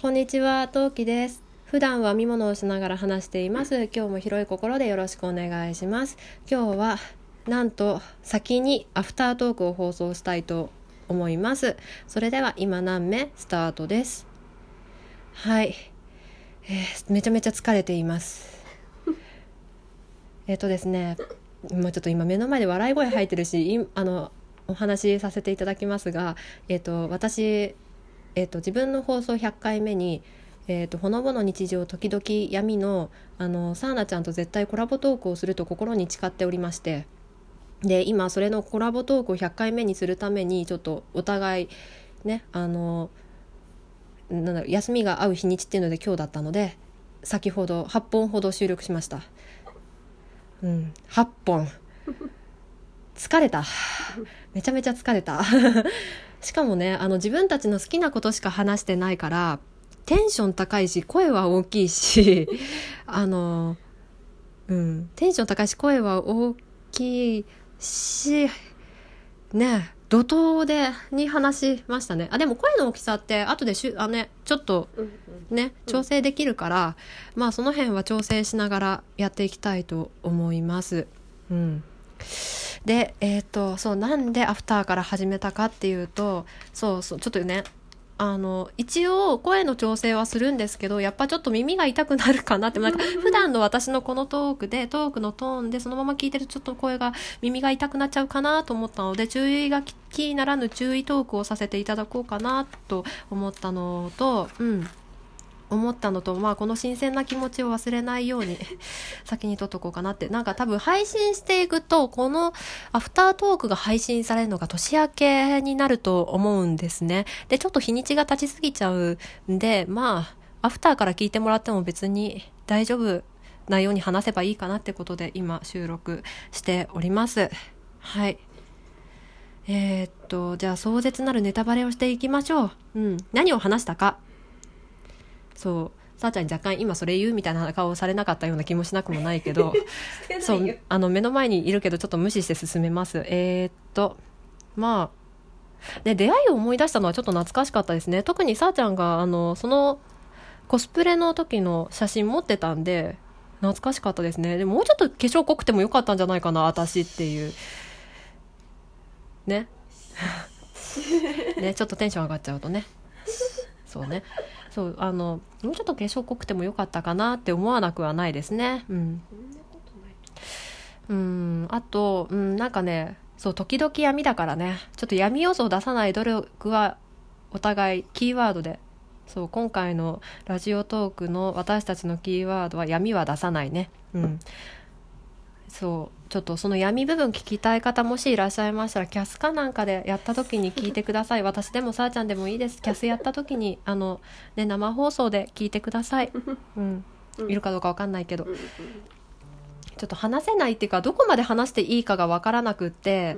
こんにちは、トウキです。普段は見物をしながら話しています。今日も広い心でよろしくお願いします。今日はなんと先にアフタートークを放送したいと思います。それでは今何目スタートです？はい、えーめちゃめちゃ疲れています。えっとですね、もうちょっと今目の前で笑い声入ってるし、いあのお話しさせていただきますが、えっと私えー、と自分の放送100回目に「えー、とほのぼの日常時々闇の」あのサーナちゃんと絶対コラボトークをすると心に誓っておりましてで今それのコラボトークを100回目にするためにちょっとお互いねあのなんだ休みが合う日にちっていうので今日だったので先ほど8本ほど収録しました。うん8本。疲れた。めちゃめちゃ疲れた。しかもねあの自分たちの好きなことしか話してないからテンション高いし声は大きいし あのうんテンション高いし声は大きいしね怒涛でに話しましたね。あでも声の大きさって後でしゅあねちょっとね調整できるから、まあその辺は調整しながらやっていきたいと思います。うんでえっ、とそうなんでアフターから始めたかっていうとそうそうちょっとねあの一応声の調整はするんですけどやっぱちょっと耳が痛くなるかなってなんか普段の私のこのトークでトークのトーンでそのまま聞いてるとちょっと声が耳が痛くなっちゃうかなと思ったので注意が気ならぬ注意トークをさせていただこうかなと思ったのとうん思ったのと、まあ、この新鮮な気持ちを忘れないように 先に撮っとこうかなって。なんか多分配信していくとこのアフタートークが配信されるのが年明けになると思うんですね。でちょっと日にちが経ちすぎちゃうんでまあアフターから聞いてもらっても別に大丈夫なように話せばいいかなってことで今収録しております。はい。えー、っとじゃあ壮絶なるネタバレをしていきましょう。うん。何を話したか。そう。さあちゃんに若干今それ言うみたいな顔をされなかったような気もしなくもないけど。そうあの目の前にいるけどちょっと無視して進めます。えー、っと。まあ。で出会いを思い出したのはちょっと懐かしかったですね。特にさあちゃんがあのそのコスプレの時の写真持ってたんで懐かしかったですね。でももうちょっと化粧濃くてもよかったんじゃないかな私っていう。ね。ねちょっとテンション上がっちゃうとね。そうねそうあのもうちょっと化粧濃くてもよかったかなって思わなくはないですね。うん。うん。あと、うん、なんかねそう時々闇だからね。ちょっと闇要素を出さない努力はお互いキーワードで。そう今回のラジオトークの私たちのキーワードは闇は出さないね。うん。そうちょっとその闇部分聞きたい方もしいらっしゃいましたらキャスかなんかでやった時に聞いてください。私でもさあちゃんでもいいです。キャスやった時にあの、ね、生放送で聞いてください、うん、いるかどうかわかんないけど。ちょっと話せないっていうかどこまで話していいかがわからなくって、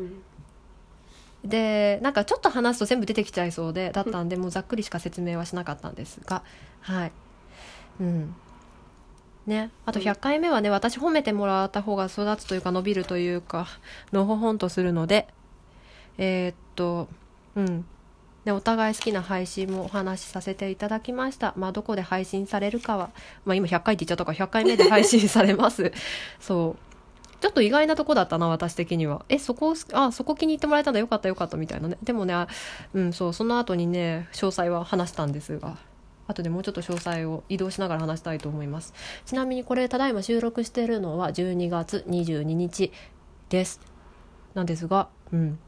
でなんかちょっと話すと全部出てきちゃいそうでだったんでもうざっくりしか説明はしなかったんですが。はい。うん。ねあと100回目はね私褒めてもらった方が育つというか伸びるというかのほほんとするのでえーっとうんでお互い好きな配信もお話しさせていただきました。まあ、どこで配信されるかは、まあ、今100回って言っちゃったから100回目で配信されます。そう。ちょっと意外なとこだったな、私的には。え、そこ、あ、そこ気に入ってもらえたんだ、よかったよかった、みたいなね。でもね、あうん、そう、その後にね、詳細は話したんですが、後でもうちょっと詳細を移動しながら話したいと思います。ちなみにこれ、ただいま収録しているのは12月22日です。なんですが、うん。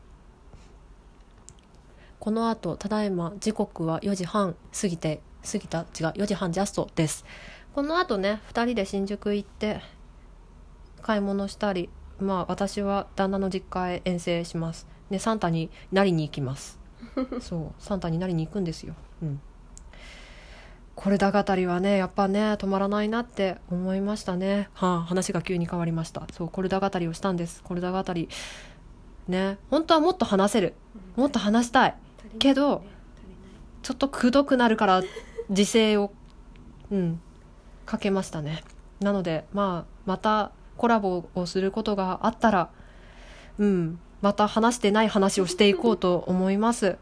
この後ただいま時刻は4時半過ぎて過ぎた違う4時半ジャストですこの後ね2人で新宿行って買い物したりまあ私は旦那の実家へ遠征しますねサンタになりに行きますそうサンタになりに行くんですようんこれだ語りはねやっぱね止まらないなって思いましたね。はあ話が急に変わりました。そうコルダ語りをしたんです。コルダ語りね。本当はもっと話せる。もっと話したい。けどちょっとくどくなるから自制をうんかけましたね。なのでまあまたコラボをすることがあったらうんまた話してない話をしていこうと思います。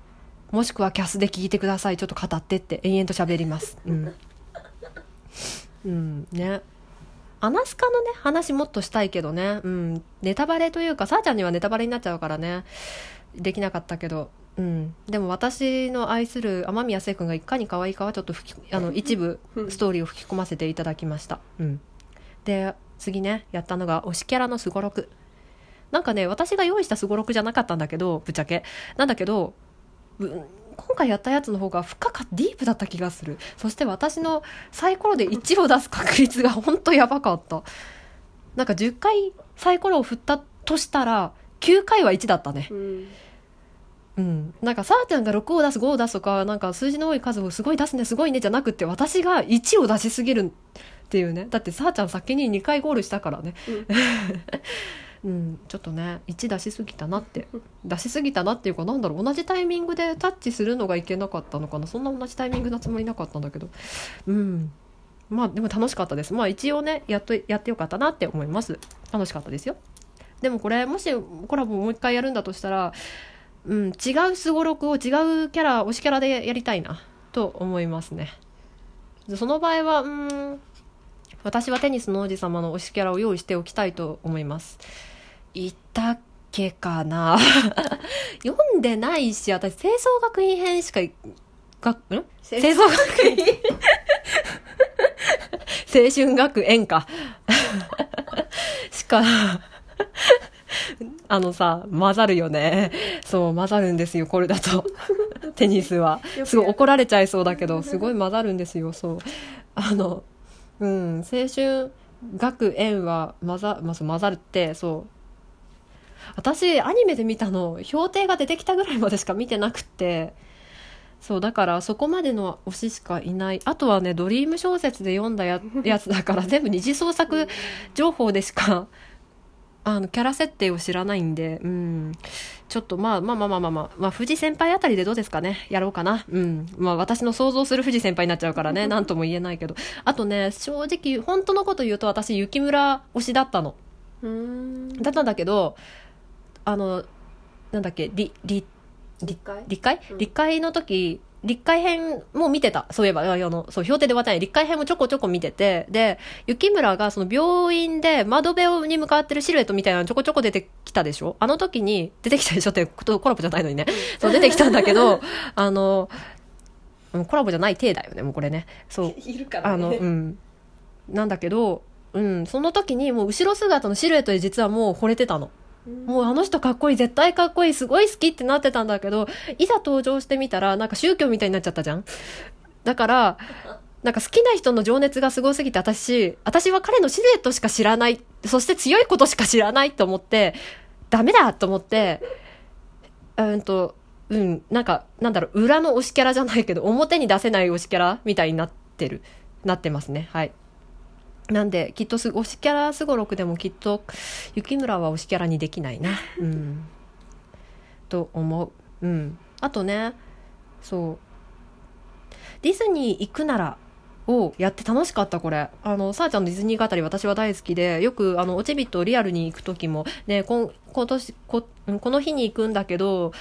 もしくはキャスで聞いてください。ちょっと語ってって延々と喋ります。うん、うん、ね。アナスカのね話もっとしたいけどね。うん。ネタバレというかさあちゃんにはネタバレになっちゃうからね。できなかったけど。うん、でも私の愛する雨宮聖君がいかに可愛いかはちょっと吹きあの一部ストーリーを吹き込ませていただきました、うん、で次ねやったのが推しキャラのすごろくなんかね私が用意したすごろくじゃなかったんだけどぶっちゃけ。なんだけどう今回やったやつの方が深かディープだった気がする。そして私のサイコロで1を出す確率が本当やばかった。なんか10回サイコロを振ったとしたら9回は1だったね。うん。うん、なんかさあちゃんが6を出す5を出すとかなんか数字の多い数をすごい出すねすごいねじゃなくて私が1を出しすぎるっていうね。だってさあちゃん先に2回ゴールしたからね、うん、ちょっとね1出しすぎたなって。出しすぎたなっていうかなんだろう同じタイミングでタッチするのがいけなかったのかな。そんな同じタイミングなつもりなかったんだけど。うん。まあでも楽しかったです。まあ一応ねやっとやってよかったなって思います。楽しかったですよ。でもこれもしコラボもう一回やるんだとしたらうん、違うすごろくを違うキャラ推しキャラでやりたいなと思いますね。その場合はうん私はテニスの王子様の推しキャラを用意しておきたいと思いますいたっけかな。読んでないし私清掃学院編しかがん？清掃学院。青春学園か。しか あのさ混ざるよね。そう混ざるんですよこれだと。テニスは。すごい怒られちゃいそうだけどすごい混ざるんですよそう。あのうん青春学園は混ざ,、まあ、そう混ざるってそう私アニメで見たの評定が出てきたぐらいまでしか見てなくってそうだからそこまでの推ししかいないあとはねドリーム小説で読んだや やつだから全部二次創作情報でしかあのキャラ設定を知らないんで、うん、ちょっとまあまあまあまあまあまあ、まあ、藤先輩あたりでどうですかね？やろうかな？うん。まあ私の想像する藤先輩になっちゃうからね、なんとも言えないけど。あとね、正直、本当のこと言うと私、雪村推しだったの。うんだったんだけど、あの、なんだっけ、り、り、理解？立会うんの時、立会編も見てた。そういえば、あの、そう、評定で終わったない。立会編もちょこちょこ見てて、で、雪村がその病院で窓辺に向かってるシルエットみたいなのちょこちょこ出てきたでしょ？あの時に、出てきたでしょ？ってコラボじゃないのにね。そう、出てきたんだけど、あの、うんコラボじゃない体だよね、もうこれね。そう。いるからあの、ねうん。なんだけど、うん、その時にもう後ろ姿のシルエットで実はもう惚れてたの。もうあの人かっこいい、絶対かっこいい、すごい好きってなってたんだけど、いざ登場してみたら、なんか宗教みたいになっちゃったじゃん。だから、なんか好きな人の情熱がすごすぎて、私、私は彼のシルエットしか知らない、そして強いことしか知らないと思って、ダメだと思って、うんと、うん、なんか、なんだろう、裏の推しキャラじゃないけど、表に出せない推しキャラみたいになってる、なってますね。はい。なんで、きっとす、推しキャラすごろくでもきっと、雪村は推しキャラにできないな。うん。と思う。うん。あとね、そう。ディズニー行くなら、をやって楽しかったこれあのさあちゃんのディズニー語り私は大好きでよくあのおちびとリアルに行く時もね今年こうんこの日に行くんだけど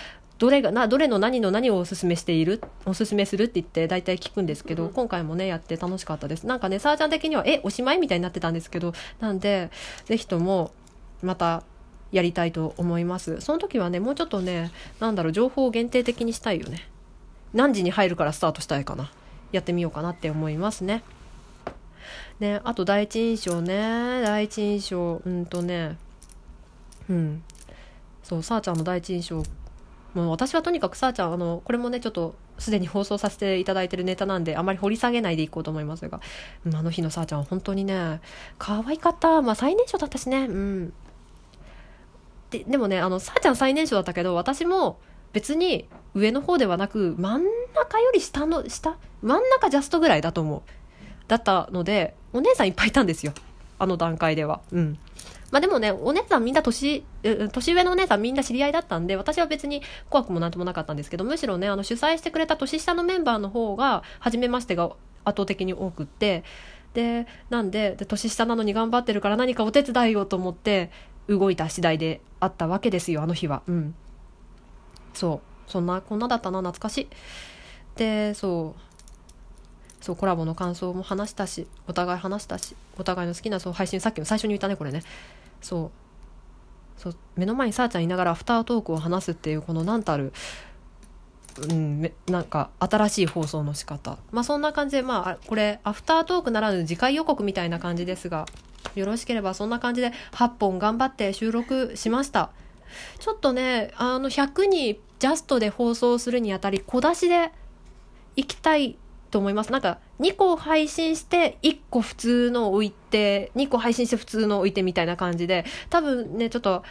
どれがなどれの何の何をおすすめしている？おすすめするって言って大体聞くんですけど、うん。今回もねやって楽しかったです。なんかねさあちゃん的にはえおしまいみたいになってたんですけどなんでぜひともまたやりたいと思います。その時はねもうちょっとねなんだろう情報を限定的にしたいよね。何時に入るからスタートしたいかな。やってみようかなって思いますね。ねあと第一印象ね。第一印象うんとねうん。そうさあちゃんの第一印象もう私はとにかくさあちゃんあのこれもねちょっとすでに放送させていただいてるネタなんであまり掘り下げないでいこうと思いますが、あの日のさあちゃんは本当にね可愛かった。まあ最年少だったしね。うん。ででもねあのさあちゃん最年少だったけど私も別に上の方ではなく真ん中より下の下？真ん中ジャストぐらいだと思う。だったのでお姉さんいっぱいいたんですよ。あの段階では。うん。まあでもねお姉さんみんな年年上のお姉さんみんな知り合いだったんで私は別に怖くもなんともなかったんですけどむしろねあの主催してくれた年下のメンバーの方が初めましてが圧倒的に多くってでなんでで年下なのに頑張ってるから何かお手伝いをと思って動いた次第であったわけですよあの日は。うん。そう。そんなこんなだったな懐かしい。でそう。そうコラボの感想も話したしお互い話したしお互いの好きなそう配信さっきも最初に言ったねこれね。そう。そう目の前にさあちゃんいながらアフタートークを話すっていうこの何たるうん、なんか新しい放送の仕方。まあそんな感じでまあこれアフタートークならぬ次回予告みたいな感じですがよろしければそんな感じで8本頑張って収録しました。ちょっとねあの100にジャストで放送するにあたり小出しでいきたいと思います。なんか2個配信して1個普通の置いて2個配信して普通の置いてみたいな感じで多分ねちょっと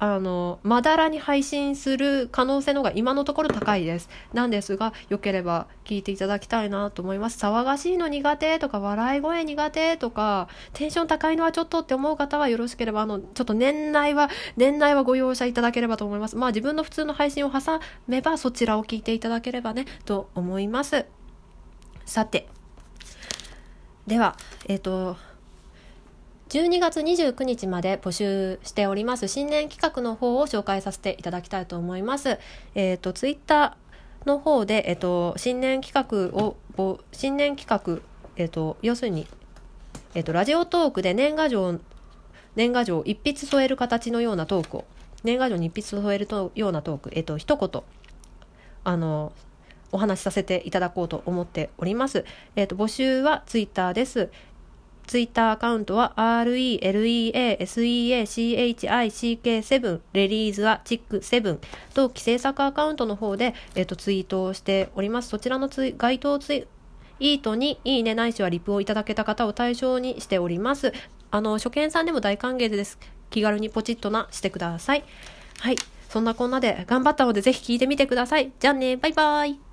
あのまだらに配信する可能性の方が今のところ高いです。なんですがよければ聞いていただきたいなと思います。騒がしいの苦手とか笑い声苦手とかテンション高いのはちょっとって思う方はよろしければあのちょっと年内は年内はご容赦いただければと思います。まあ自分の普通の配信を挟めばそちらを聞いていただければねと思います。さてではえっ、と12月29日まで募集しております新年企画の方を紹介させていただきたいと思います。えっ、と、ツイッターの方で、えっ、と、新年企画を、新年企画、えっ、と、要するに、えっ、と、ラジオトークで年賀状、年賀状を一筆添える形のようなトークを、年賀状に一筆添えるとようなトーク、えっ、と、一言、あの、お話しさせていただこうと思っております。えっ、と、募集はツイッターです。ツイッターアカウントは RELEASEACHICK7 レリーズはチック7と規制作アカウントの方で、えっとツイートをしております。そちらのツイ該当ツイイートにいいねないしはリプをいただけた方を対象にしております。あの、初見さんでも大歓迎です。気軽にポチッとなしてください。はい。そんなこんなで頑張ったのでぜひ聞いてみてください。じゃあね、バイバイ。